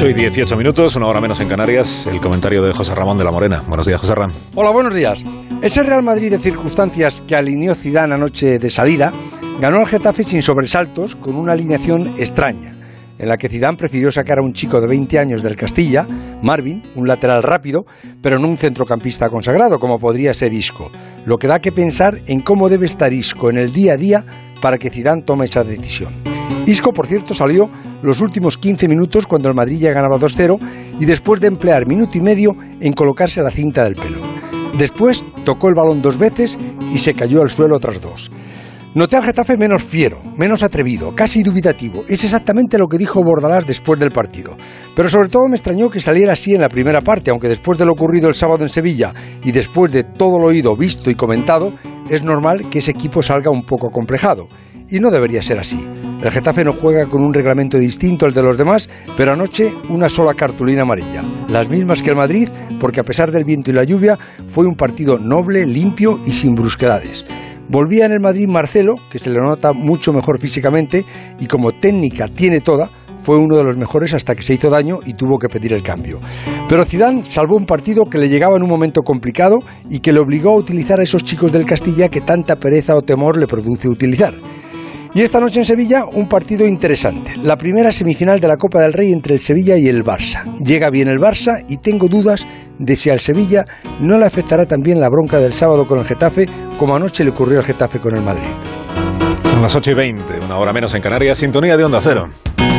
8 y 18 minutos, una hora menos en Canarias, el comentario de José Ramón de la Morena. Buenos días, José Ramón. Hola, buenos días. Ese Real Madrid de circunstancias que alineó Zidane anoche de salida ganó al Getafe sin sobresaltos con una alineación extraña en la que Zidane prefirió sacar a un chico de 20 años del Castilla, Marvin, un lateral rápido, pero no un centrocampista consagrado como podría ser Isco, lo que da que pensar en cómo debe estar Isco en el día a día para que Zidane tome esa decisión. Isco, por cierto, salió los últimos 15 minutos cuando el Madrid ya ganaba 2-0 y después de emplear minuto y medio en colocarse la cinta del pelo. Después tocó el balón dos veces y se cayó al suelo otras dos. Noté al Getafe menos fiero, menos atrevido, casi dubitativo. Es exactamente lo que dijo Bordalás después del partido. Pero sobre todo me extrañó que saliera así en la primera parte, aunque después de lo ocurrido el sábado en Sevilla y después de todo lo oído, visto y comentado, es normal que ese equipo salga un poco complejado. Y no debería ser así. El Getafe no juega con un reglamento distinto al de los demás, pero anoche una sola cartulina amarilla. Las mismas que el Madrid, porque a pesar del viento y la lluvia, fue un partido noble, limpio y sin brusquedades. Volvía en el Madrid Marcelo, que se le nota mucho mejor físicamente y como técnica tiene toda, fue uno de los mejores hasta que se hizo daño y tuvo que pedir el cambio. Pero Zidane salvó un partido que le llegaba en un momento complicado y que le obligó a utilizar a esos chicos del Castilla que tanta pereza o temor le produce utilizar. Y esta noche en Sevilla un partido interesante. La primera semifinal de la Copa del Rey entre el Sevilla y el Barça. Llega bien el Barça y tengo dudas de si al Sevilla no le afectará también la bronca del sábado con el Getafe como anoche le ocurrió al Getafe con el Madrid. Son las 8 y 20, una hora menos en Canarias, sintonía de Onda Cero.